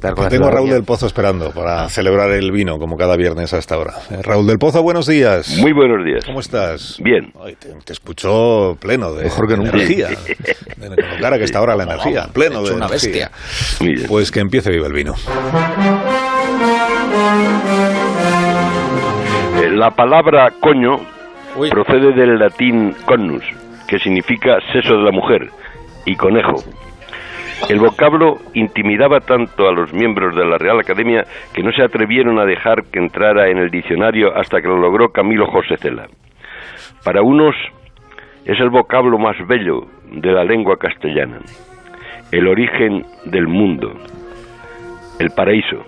Tengo a Raúl del Pozo esperando para celebrar el vino, como cada viernes a esta hora. Eh, Raúl del Pozo, buenos días. Muy buenos días. ¿Cómo estás? Bien. te, te, escucho pleno de, Mejor que nunca. energía. Cara que está ahora la energía. Pleno de una energía. bestia. Pues que empiece viva el vino. Eh, la palabra coño Uy. procede del latín conus, que significa seso de la mujer, y conejo. El vocablo intimidaba tanto a los miembros de la Real Academia que no se atrevieron a dejar que entrara en el diccionario hasta que lo logró Camilo José Cela. Para unos es el vocablo más bello de la lengua castellana, el origen del mundo, el paraíso.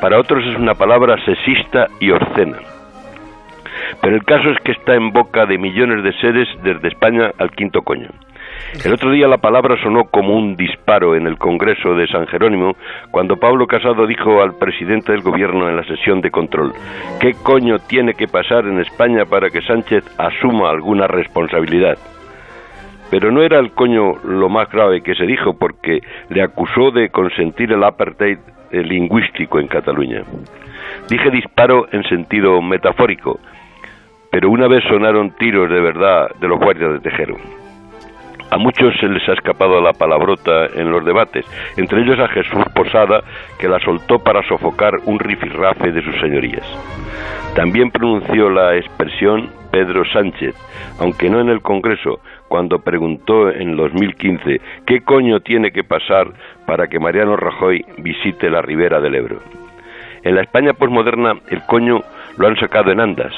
Para otros es una palabra sexista y obscena. Pero el caso es que está en boca de millones de seres desde España al quinto coño. El otro día la palabra sonó como un disparo en el Congreso de San Jerónimo cuando Pablo Casado dijo al presidente del gobierno en la sesión de control, ¿qué coño tiene que pasar en España para que Sánchez asuma alguna responsabilidad? Pero no era el coño lo más grave que se dijo porque le acusó de consentir el apartheid lingüístico en Cataluña. Dije disparo en sentido metafórico, pero una vez sonaron tiros de verdad de los guardias de Tejero. A muchos se les ha escapado la palabrota en los debates, entre ellos a Jesús Posada, que la soltó para sofocar un rifirrafe de sus señorías. También pronunció la expresión Pedro Sánchez, aunque no en el Congreso, cuando preguntó en 2015 qué coño tiene que pasar para que Mariano Rajoy visite la ribera del Ebro. En la España posmoderna el coño lo han sacado en andas.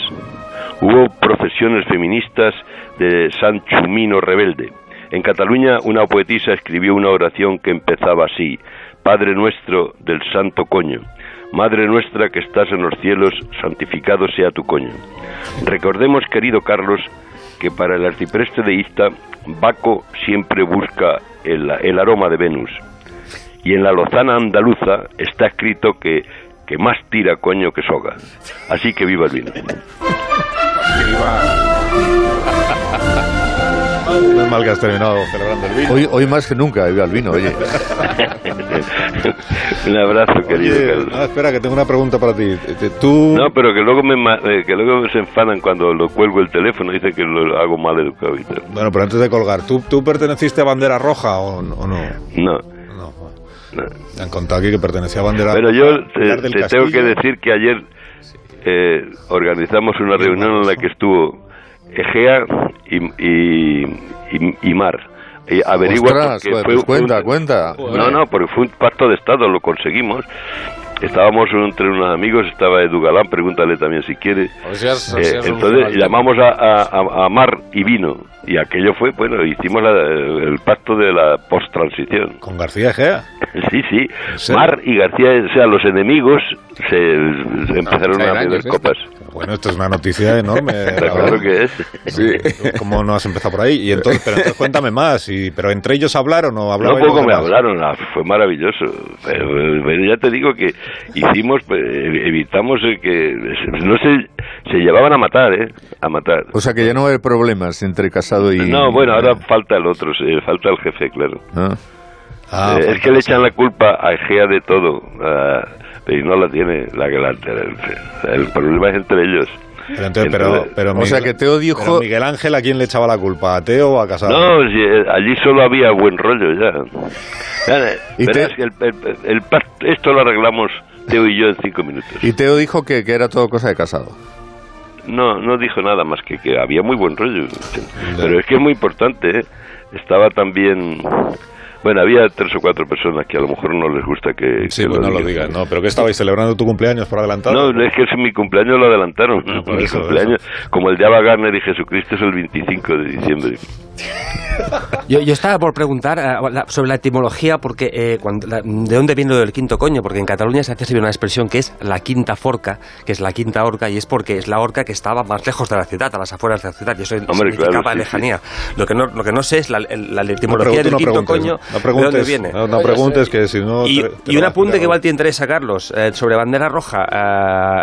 Hubo profesiones feministas de San Chumino rebelde, en Cataluña una poetisa escribió una oración que empezaba así, Padre nuestro del Santo Coño, Madre nuestra que estás en los cielos, santificado sea tu coño. Recordemos, querido Carlos, que para el arcipreste de Ista, Baco siempre busca el, aroma de Venus. Y en la lozana andaluza está escrito que, que más tira coño que soga. Así que viva el vino. No es mal que has terminado celebrando el vino. Hoy, hoy más que nunca viva el vino, oye. Un abrazo, querido Oye, Carlos. no, espera, que tengo una pregunta para ti. Tú, No, pero que luego me eh, que luego se enfadan cuando lo cuelgo el teléfono, dicen que lo hago mal educado y tal. bueno, pero antes de colgar, ¿tú, tú perteneciste a Bandera Roja o, o no? No. No. Me han contado aquí que pertenecía a Bandera Pero yo te, te tengo que decir que ayer eh, organizamos una reunión en la que estuvo Egea y, y, y- y Mar. Y averigua Ostras, porque joder, fue pues cuenta, un- cuenta. No, no, porque fue un pacto de Estado, lo conseguimos. Estábamos entre unos amigos, estaba Edu Galán, pregúntale también si quiere. Eh, entonces llamamos a, a- a- a Mar y vino. Y aquello fue, bueno, hicimos la- el pacto de la post-transición. Con García Egea. Sí, sí. Mar y García, o sea, los enemigos se, se empezaron a beber copas. Bueno, esto es una noticia enorme. Claro que es. Sí. ¿Cómo no has empezado por ahí? Y entonces, pero entonces cuéntame más. Y, ¿Pero entre ellos hablaron o No hablaban poco me hablaron, ah, fue maravilloso. Pero, pero ya te digo que hicimos, pues, evitamos eh, que no se, se llevaban a matar, ¿eh? A matar. O sea que ya no hay problemas entre Casado y... No, bueno, ahora falta el otro, falta el jefe, claro. ¿Ah? Ah, Eh, es que le la- echan la culpa a Egea de todo, y no la tiene la que la, el, el problema es entre ellos. Pero, entonces, pero, O sea que Teo dijo... Miguel Ángel, ¿a quién le echaba la culpa? ¿A Teo o a Casado? No, eh, allí solo había buen rollo ya. Eh, Y que el, el- esto lo arreglamos Teo y yo en cinco minutos. Y Teo dijo que, que era todo cosa de Casado. No, no dijo nada más que que había muy buen rollo. Pero es que es muy importante, ¿eh? Estaba también... Bueno, había tres o cuatro personas que a lo mejor no les gusta que... Sí, que pues no lo digas. No, pero ¿qué estabais celebrando tu cumpleaños por adelantado? No, es que es mi cumpleaños lo adelantaron. Ah, mi eso, cumpleaños, como el de Ava Gardner y Jesucristo es el 25 de diciembre. Yo, yo estaba por preguntar la- sobre la etimología, porque eh, cuando, la- de dónde viene lo del quinto coño, porque en Cataluña se hace una expresión que es la quinta forca, que es la quinta horca, y es porque es la horca que estaba más lejos de la ciudad, a las afueras de la ciudad, y eso Hombre, significaba claro, sí, lejanía. Lo, que no, lo que no sé es la, el- la No, etimología del no quinto coño, no de dónde viene. No, no preguntes que si no... Y, te- te y un apunte que igual te interesa, Carlos, eh, sobre bandera roja.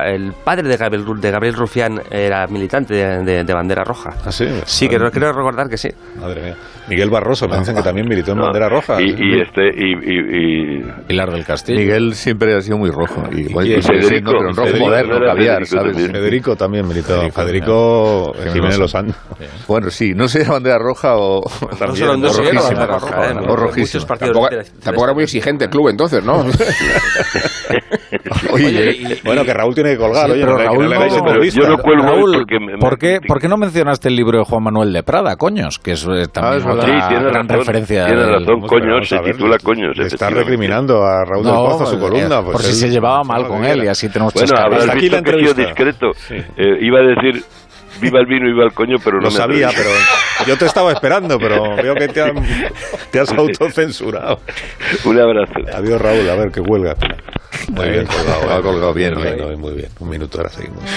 eh, el padre de Gabriel, de Gabriel Rufián era militante de, de- de bandera roja. ¿Ah, sí? Sí, que creo recordar que sí. Madre mía. Miguel Barroso, me dicen que también militó en bandera roja. Y, y este, y, y, y, Pilar del Castillo. Miguel siempre ha sido muy rojo. Y, bueno, Y pues, Federico, siendo, pero en rojo Federico, moderno, era caviar, Federico ¿sabes? también. Federico también militó. Federico, Federico Jiménez Jiménez Lozano. Bueno, sí, no sé bandera roja o... No solo, no o rojísima. bandera roja, ¿eh? O rojísima. Muchos partidos Tampoco, tampoco era muy exigente el club entonces, ¿no? Oye, Bueno, que Raúl tiene que colgar, Sí, oye, no, Raúl no no- yo no cuelgo Raúl, porque me- me- ¿por, qué, por qué no mencionaste el libro de Juan Manuel de Prada, coños? Que es eh, también es verdad. otra Sí, tiene gran razón, referencia. tiene del- razón, Pero coño, se ver, titula Le está recriminando a Raúl del Pozo su eh, columna. pues por si él- se llevaba mal con él y así tenemos Bueno, habrás aquí visto que discreto. Eh, iba a decir, viva el vino, viva el coño, pero no Lo me sabía, atreví. pero yo te estaba esperando, pero veo que te, han- te has autocensurado. Un abrazo. Adiós, Raúl, a ver, que huelga. Muy bien, colgado, ha colgado bien, Muy bien, muy bien. Un minuto, ahora seguimos.